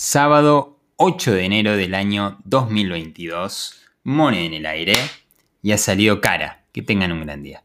Sábado 8 de enero del año 2022. Moneda en el aire. Y ha salido cara. Que tengan un gran día.